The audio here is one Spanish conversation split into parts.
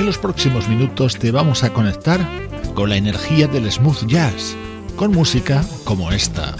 En los próximos minutos te vamos a conectar con la energía del smooth jazz, con música como esta.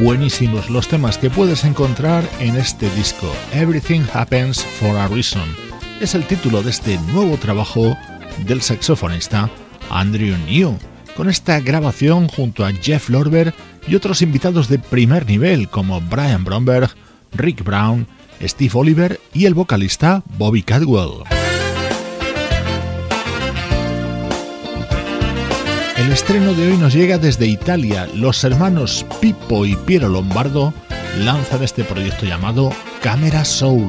Buenísimos los temas que puedes encontrar en este disco. Everything Happens for a Reason. Es el título de este nuevo trabajo del saxofonista Andrew New, con esta grabación junto a Jeff Lorber y otros invitados de primer nivel como Brian Bromberg, Rick Brown, Steve Oliver y el vocalista Bobby Cadwell. El estreno de hoy nos llega desde Italia. Los hermanos Pippo y Piero Lombardo lanzan este proyecto llamado Camera Soul.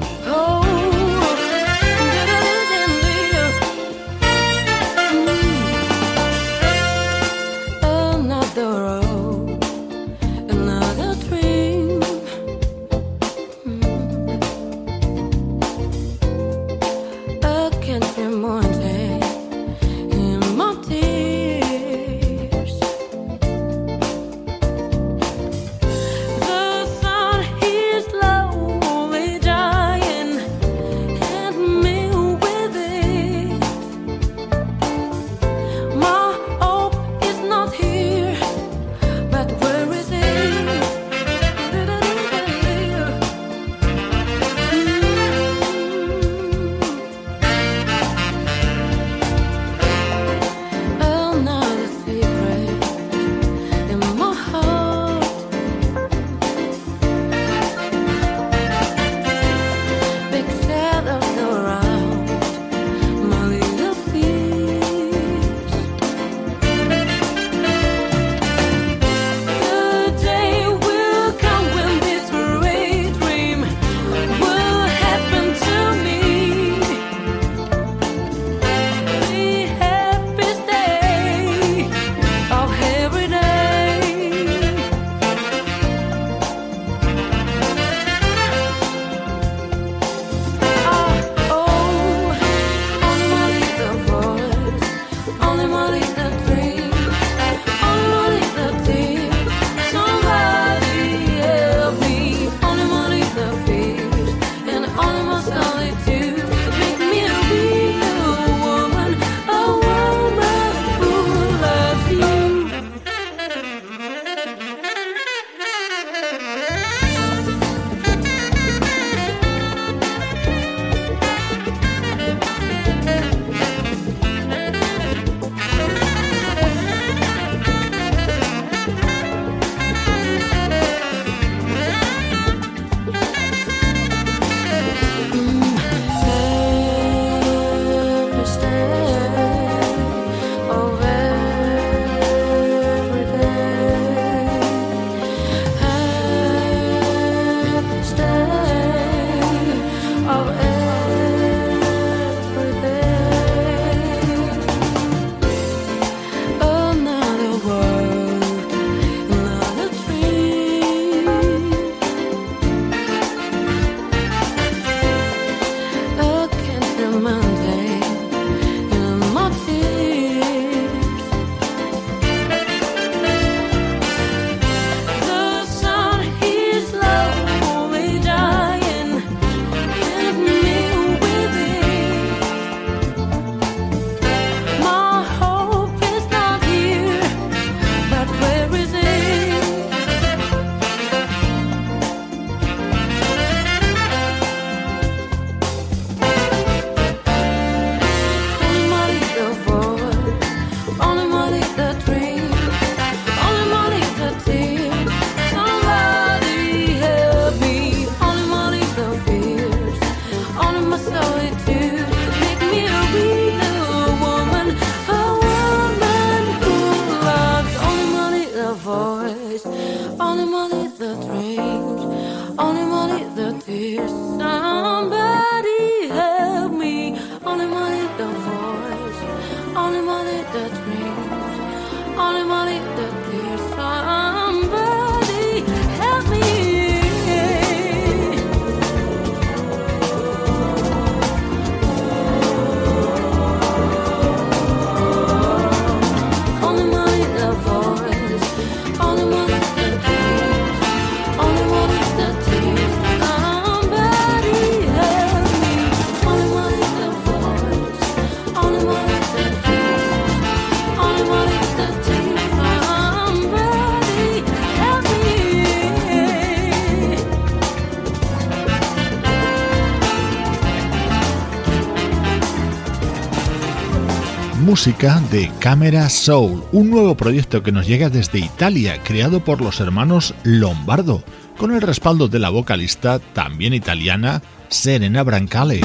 Música de Camera Soul, un nuevo proyecto que nos llega desde Italia, creado por los hermanos Lombardo, con el respaldo de la vocalista también italiana Serena Brancale.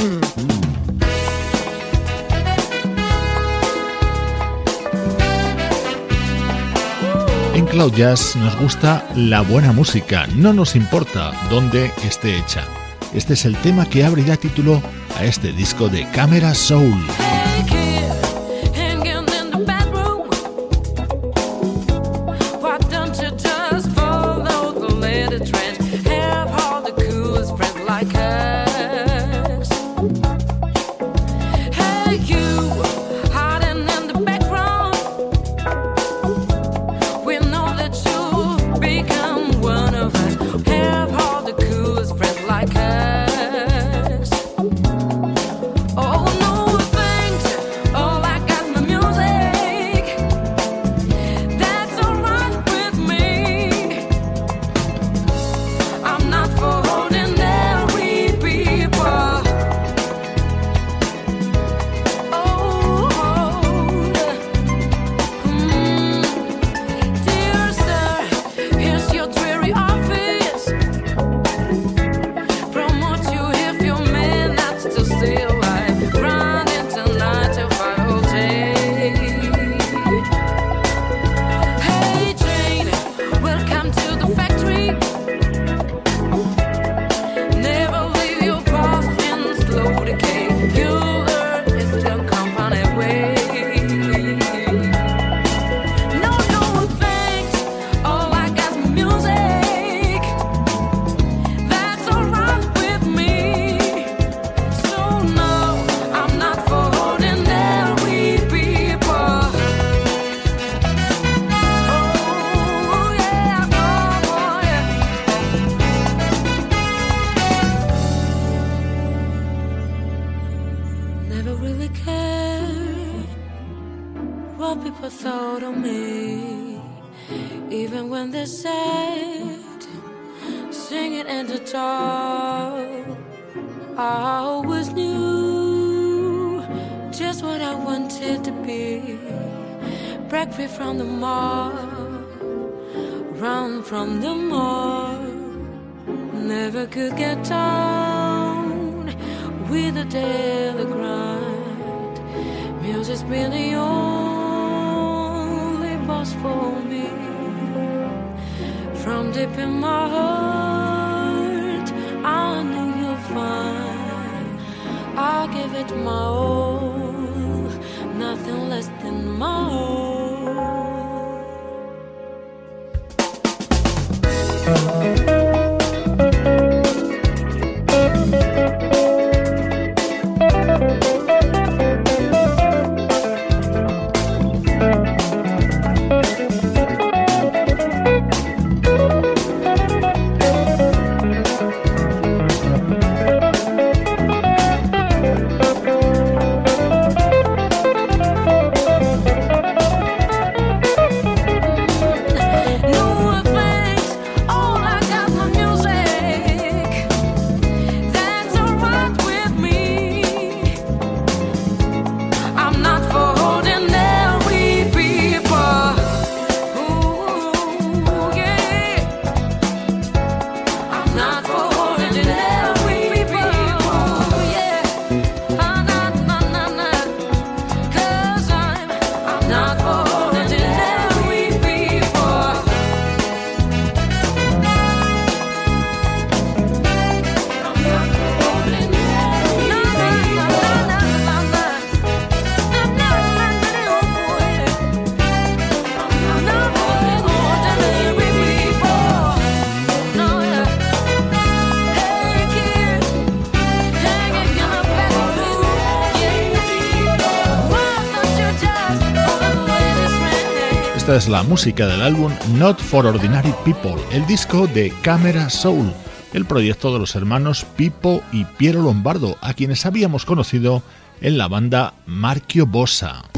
En Cloud Jazz nos gusta la buena música, no nos importa dónde esté hecha. Este es el tema que abre ya título a este disco de Camera Soul. back from the mob, run from the mob. Never could get down with the daily grind. Music's been the only boss for me. From deep in my heart, I know you'll find I'll give it my all nothing less than my own. Es la música del álbum Not for Ordinary People, el disco de Camera Soul, el proyecto de los hermanos Pipo y Piero Lombardo, a quienes habíamos conocido en la banda Marchio Bossa.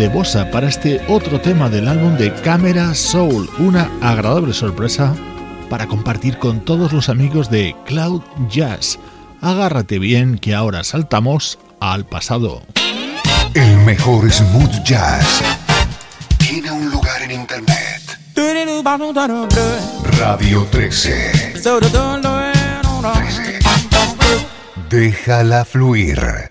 De Bossa para este otro tema del álbum de Camera Soul, una agradable sorpresa para compartir con todos los amigos de Cloud Jazz. Agárrate bien que ahora saltamos al pasado. El mejor smooth jazz tiene un lugar en internet. Radio 13. 13. Déjala fluir.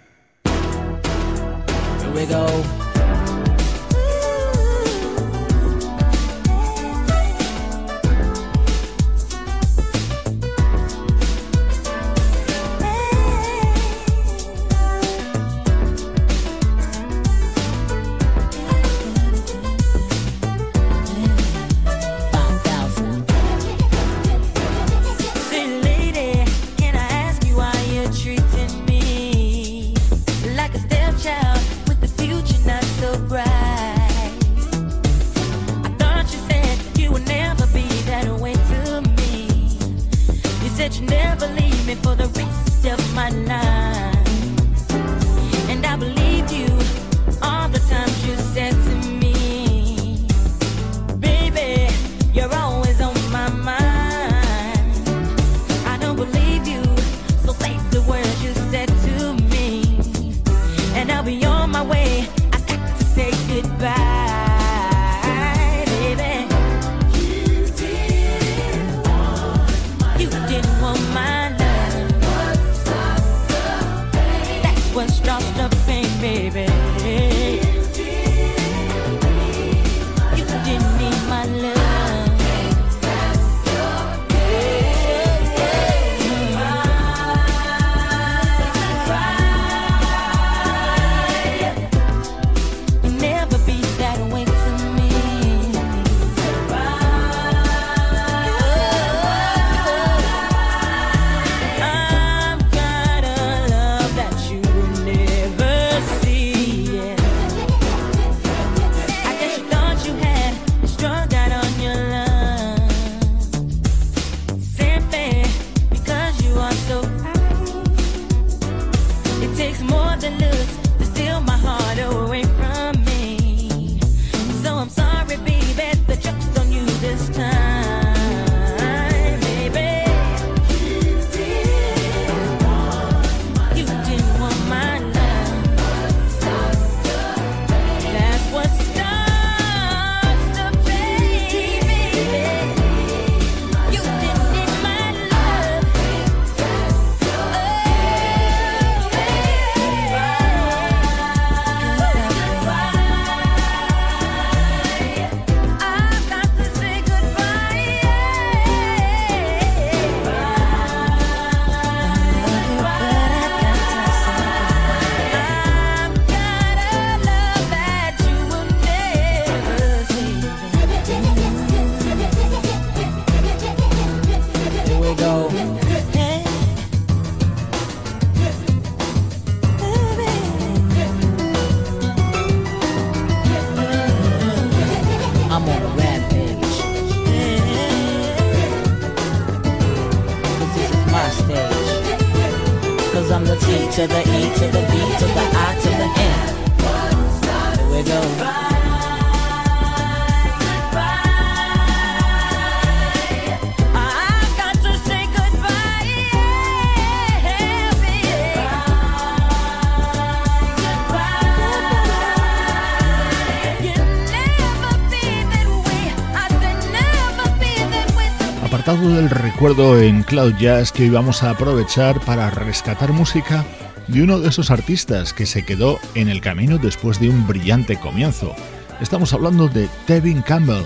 Del recuerdo en Cloud Jazz que hoy vamos a aprovechar para rescatar música de uno de esos artistas que se quedó en el camino después de un brillante comienzo. Estamos hablando de Tevin Campbell,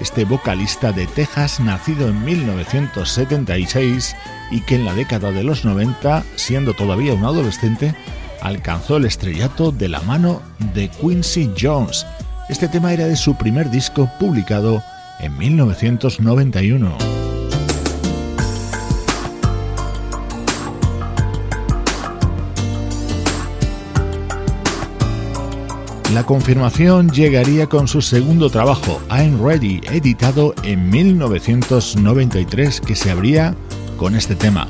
este vocalista de Texas nacido en 1976 y que en la década de los 90, siendo todavía un adolescente, alcanzó el estrellato de la mano de Quincy Jones. Este tema era de su primer disco publicado en 1991. La confirmación llegaría con su segundo trabajo, I'm Ready, editado en 1993, que se abría con este tema,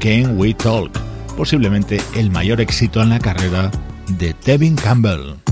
Can We Talk, posiblemente el mayor éxito en la carrera de Tevin Campbell.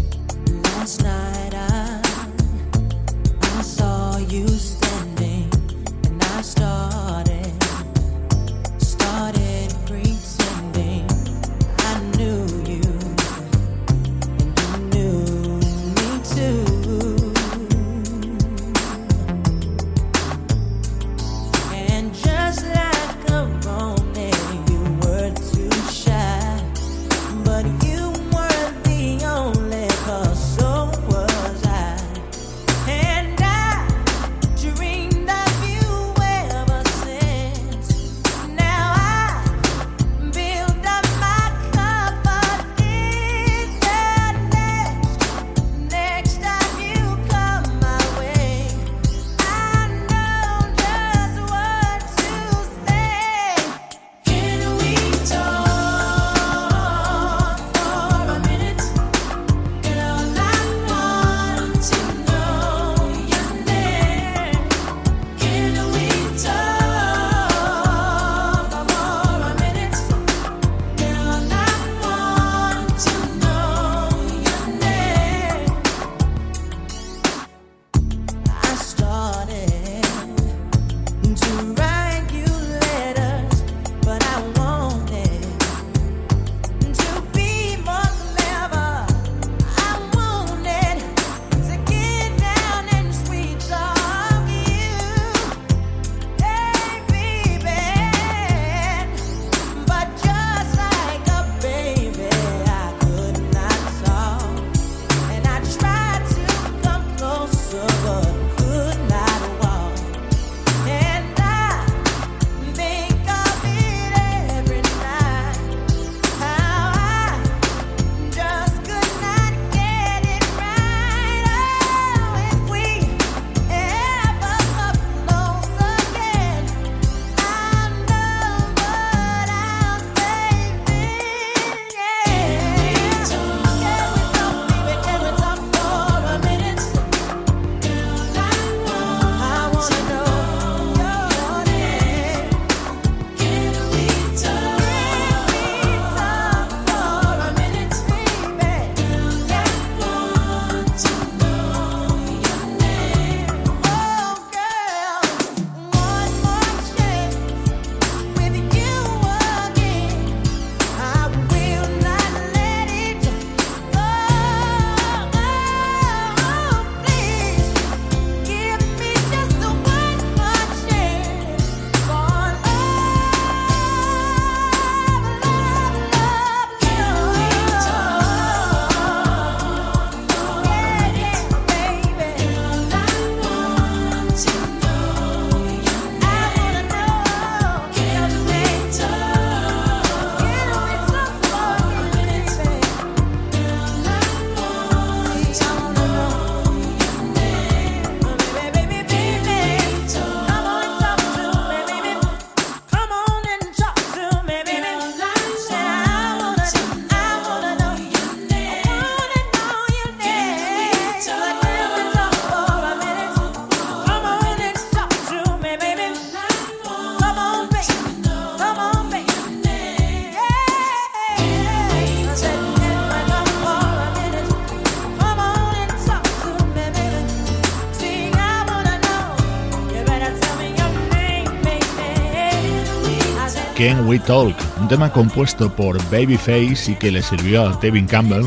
We Talk, un tema compuesto por Babyface y que le sirvió a Devin Campbell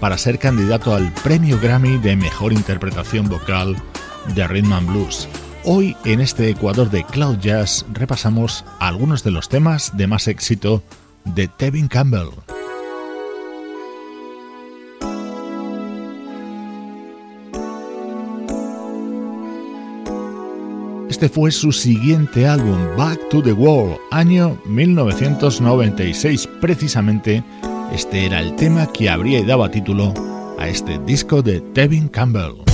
para ser candidato al premio Grammy de mejor interpretación vocal de Rhythm and Blues. Hoy en este Ecuador de Cloud Jazz repasamos algunos de los temas de más éxito de Tevin Campbell. Este fue su siguiente álbum, Back to the World, año 1996. Precisamente, este era el tema que habría daba título a este disco de Tevin Campbell.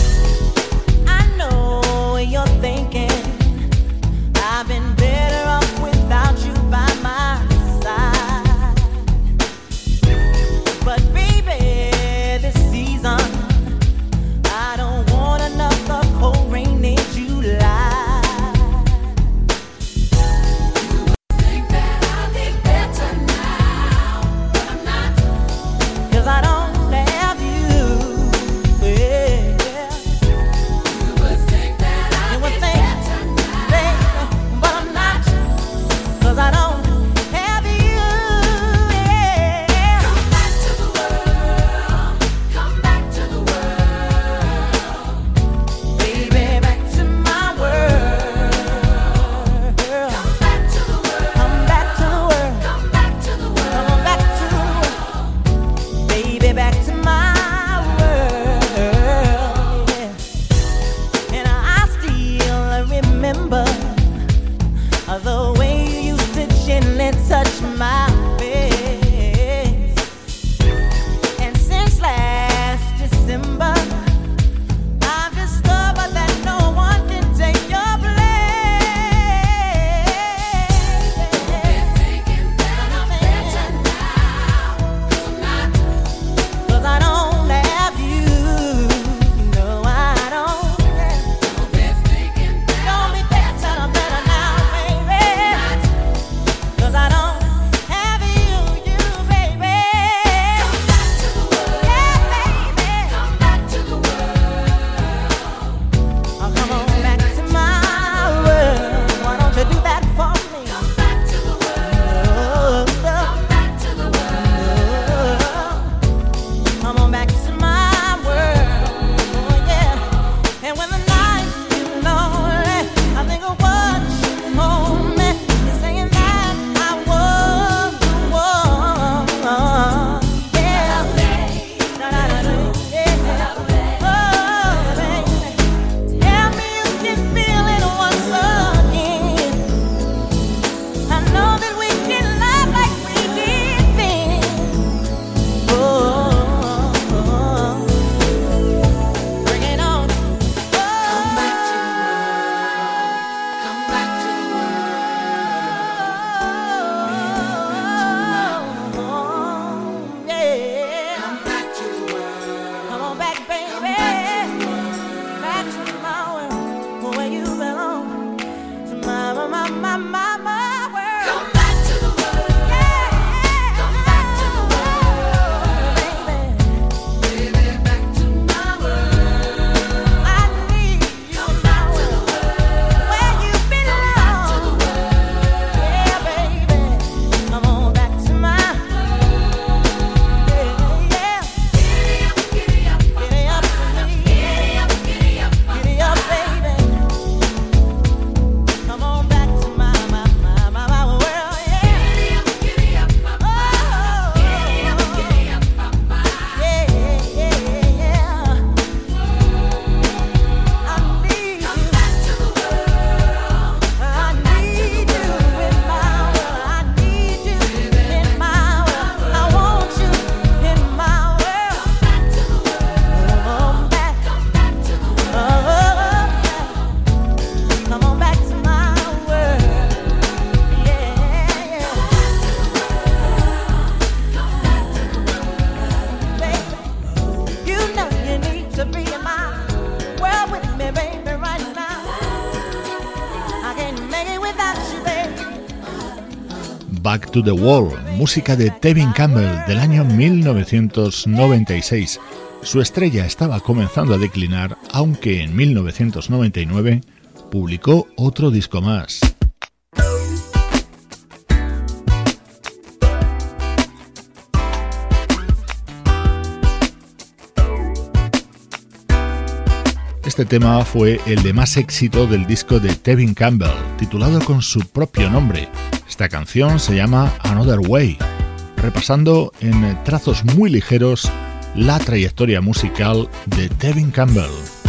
to the Wall, música de Tevin Campbell del año 1996. Su estrella estaba comenzando a declinar, aunque en 1999 publicó otro disco más. Este tema fue el de más éxito del disco de Tevin Campbell, titulado con su propio nombre, esta canción se llama Another Way, repasando en trazos muy ligeros la trayectoria musical de Tevin Campbell.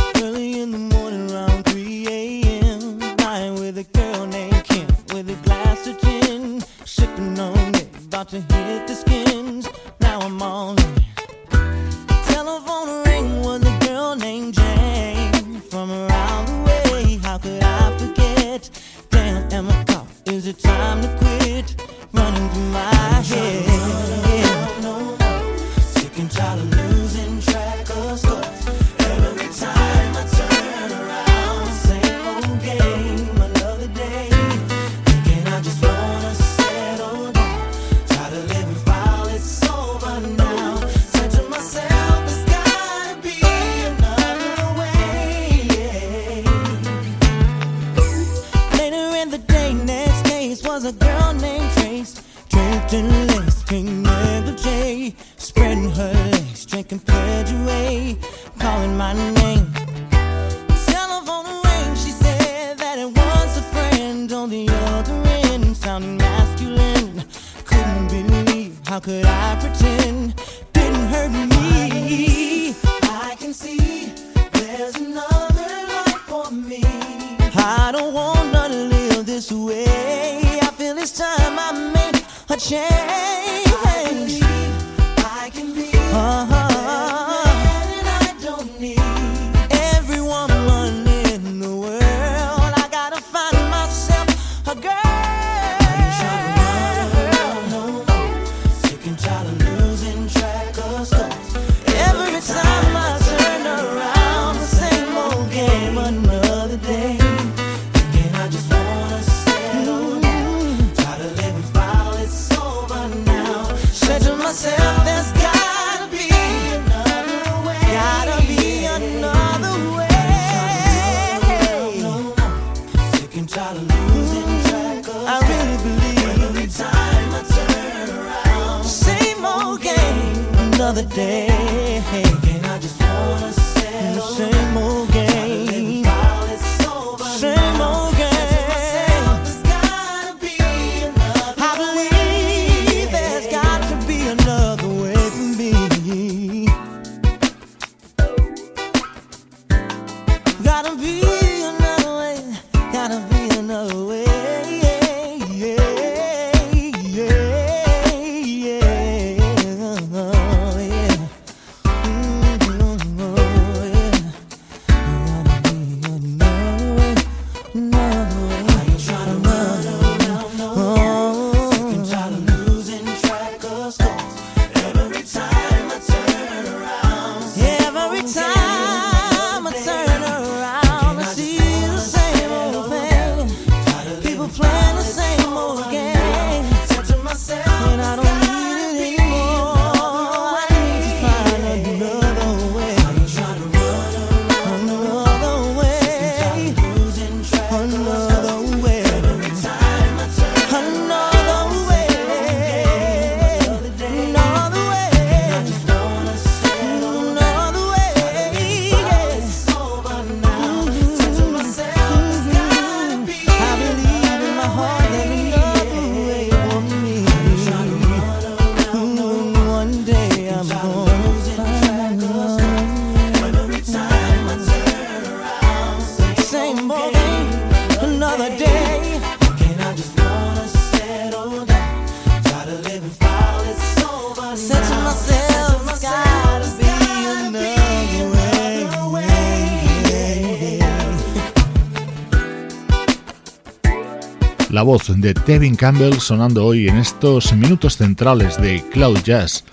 Voz de Tevin Campbell sonando hoy en estos minutos centrales de Cloud Jazz,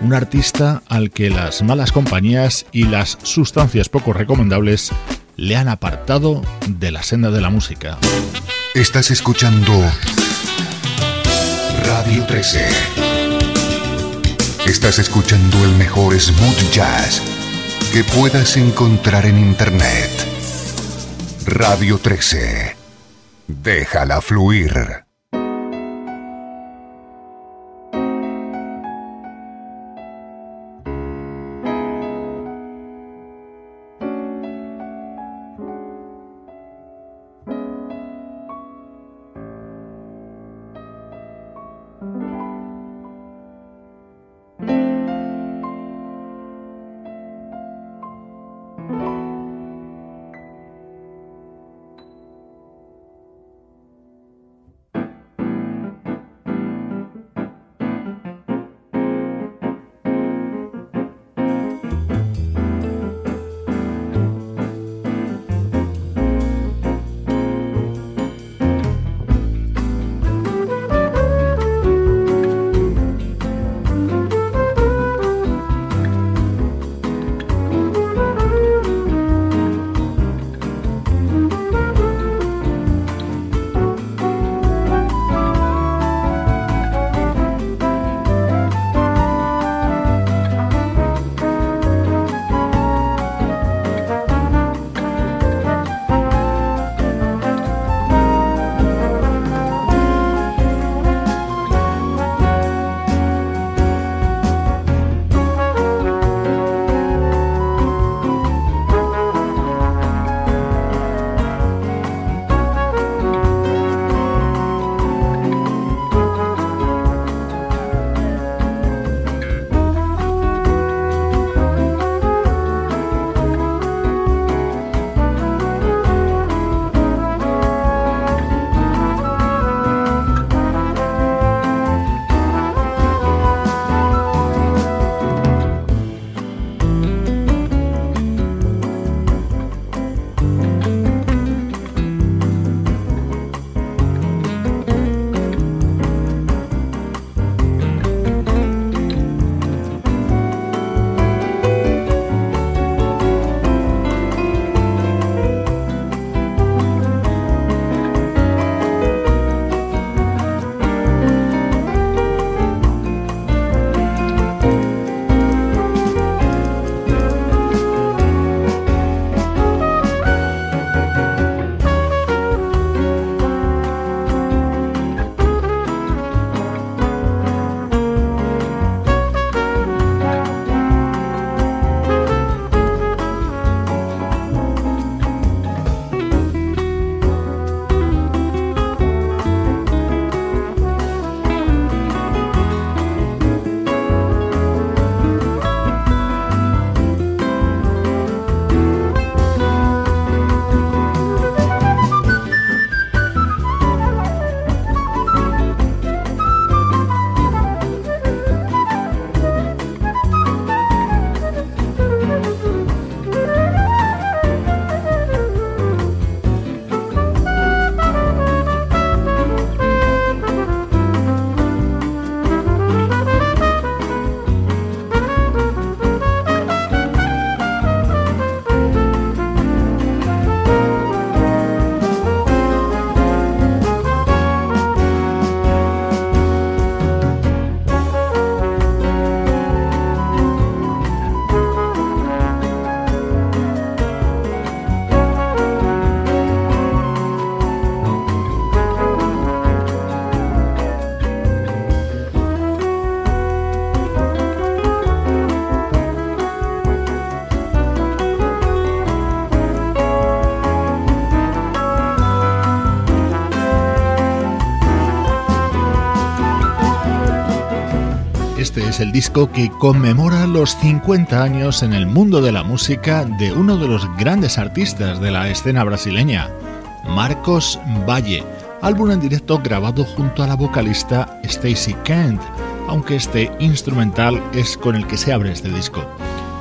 un artista al que las malas compañías y las sustancias poco recomendables le han apartado de la senda de la música. Estás escuchando Radio 13. Estás escuchando el mejor smooth jazz que puedas encontrar en Internet. Radio 13. Déjala fluir. Disco que conmemora los 50 años en el mundo de la música de uno de los grandes artistas de la escena brasileña, Marcos Valle, álbum en directo grabado junto a la vocalista Stacy Kent, aunque este instrumental es con el que se abre este disco.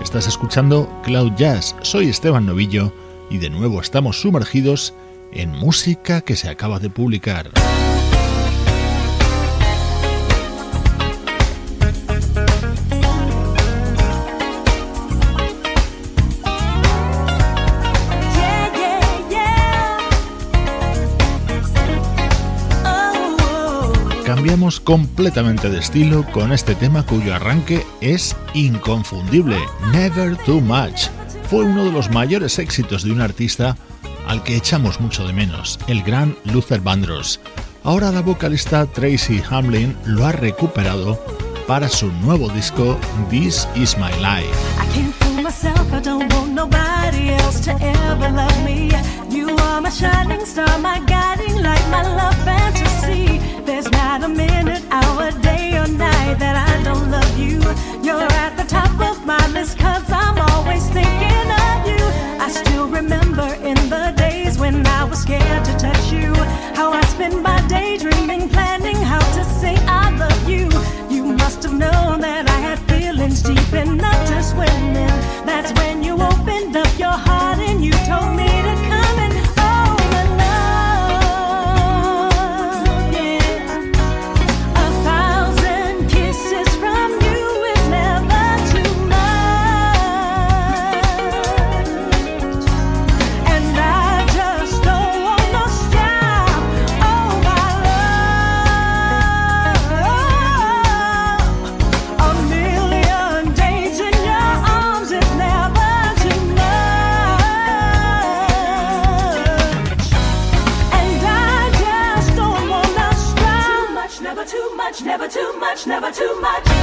Estás escuchando Cloud Jazz, soy Esteban Novillo y de nuevo estamos sumergidos en música que se acaba de publicar. Cambiamos completamente de estilo con este tema cuyo arranque es inconfundible, Never Too Much. Fue uno de los mayores éxitos de un artista al que echamos mucho de menos, el gran Luther Vandross. Ahora la vocalista Tracy Hamlin lo ha recuperado para su nuevo disco This Is My Life. There's not a minute, hour, day, or night that I don't love you. You're at the top of my list, cause I'm always thinking of you. I still remember in the days when I was scared to touch you. How I spent my day dreaming, planning how to say I love you. You must have known that I had feelings deep enough to swim in. That's when you opened up your heart and you told me too much.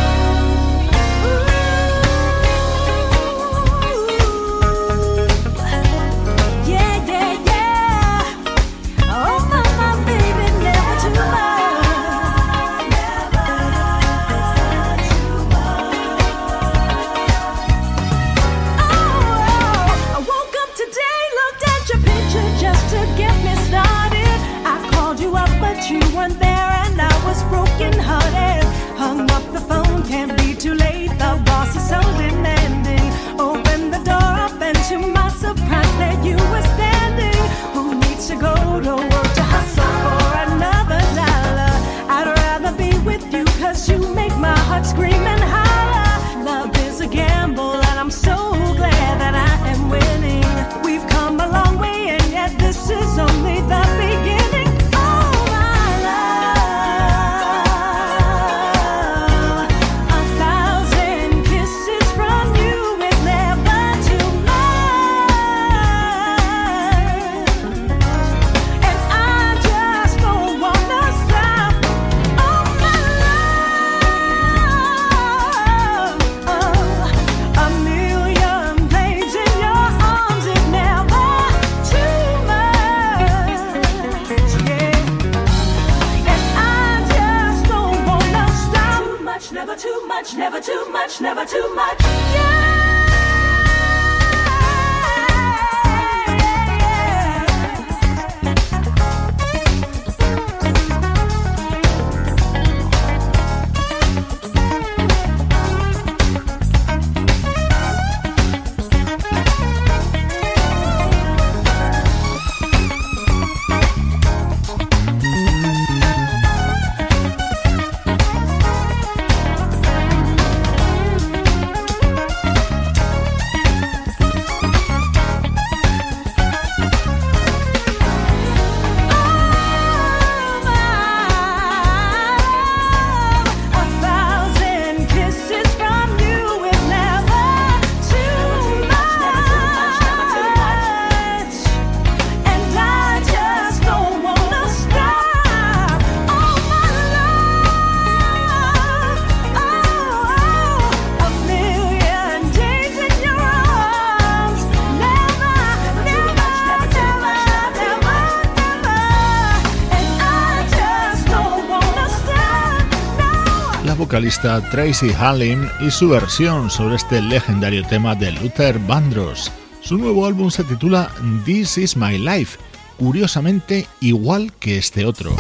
Tracy Hallin y su versión sobre este legendario tema de Luther Vandross. Su nuevo álbum se titula This Is My Life, curiosamente igual que este otro.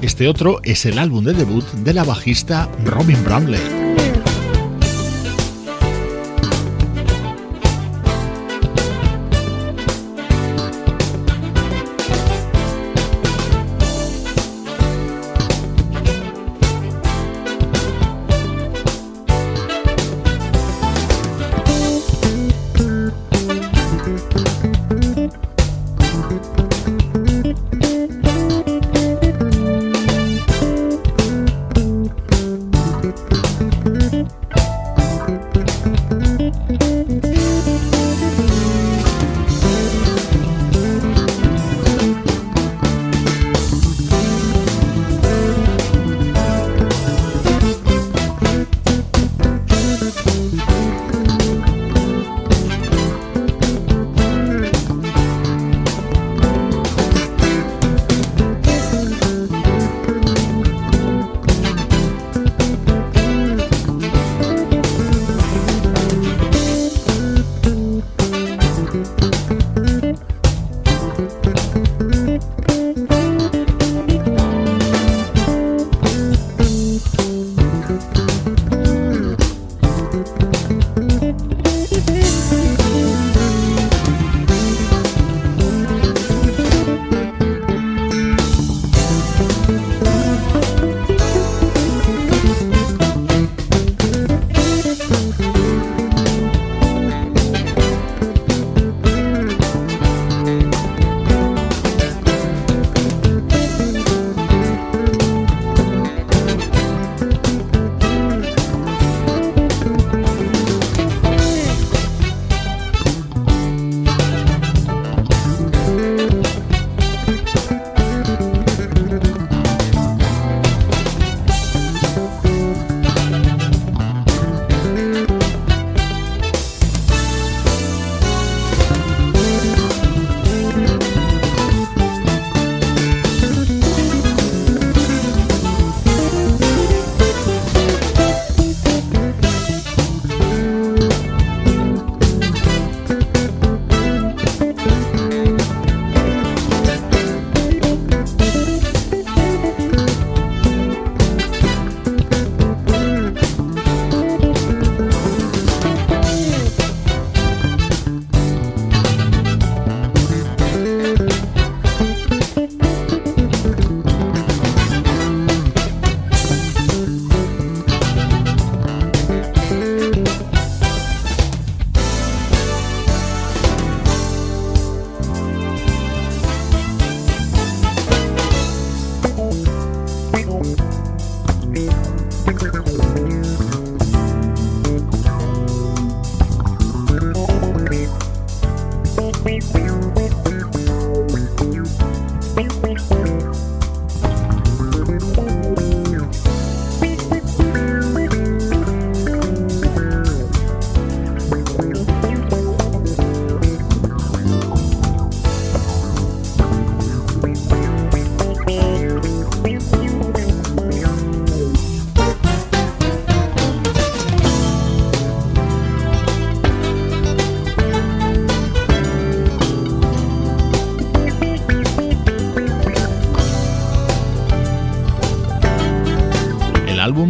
Este otro es el álbum de debut de la bajista Robin Bramley.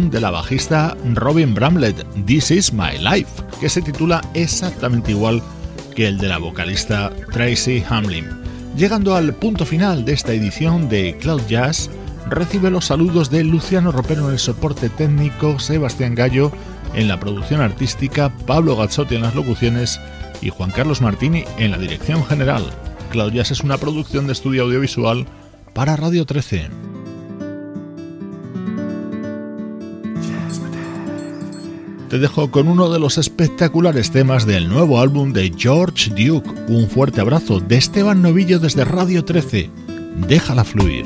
De la bajista Robin Bramlett, This Is My Life, que se titula exactamente igual que el de la vocalista Tracy Hamlin. Llegando al punto final de esta edición de Cloud Jazz, recibe los saludos de Luciano Ropero en el soporte técnico, Sebastián Gallo en la producción artística, Pablo Gazzotti en las locuciones y Juan Carlos Martini en la dirección general. Cloud Jazz es una producción de estudio audiovisual para Radio 13. Te dejo con uno de los espectaculares temas del nuevo álbum de George Duke. Un fuerte abrazo de Esteban Novillo desde Radio 13. Déjala fluir.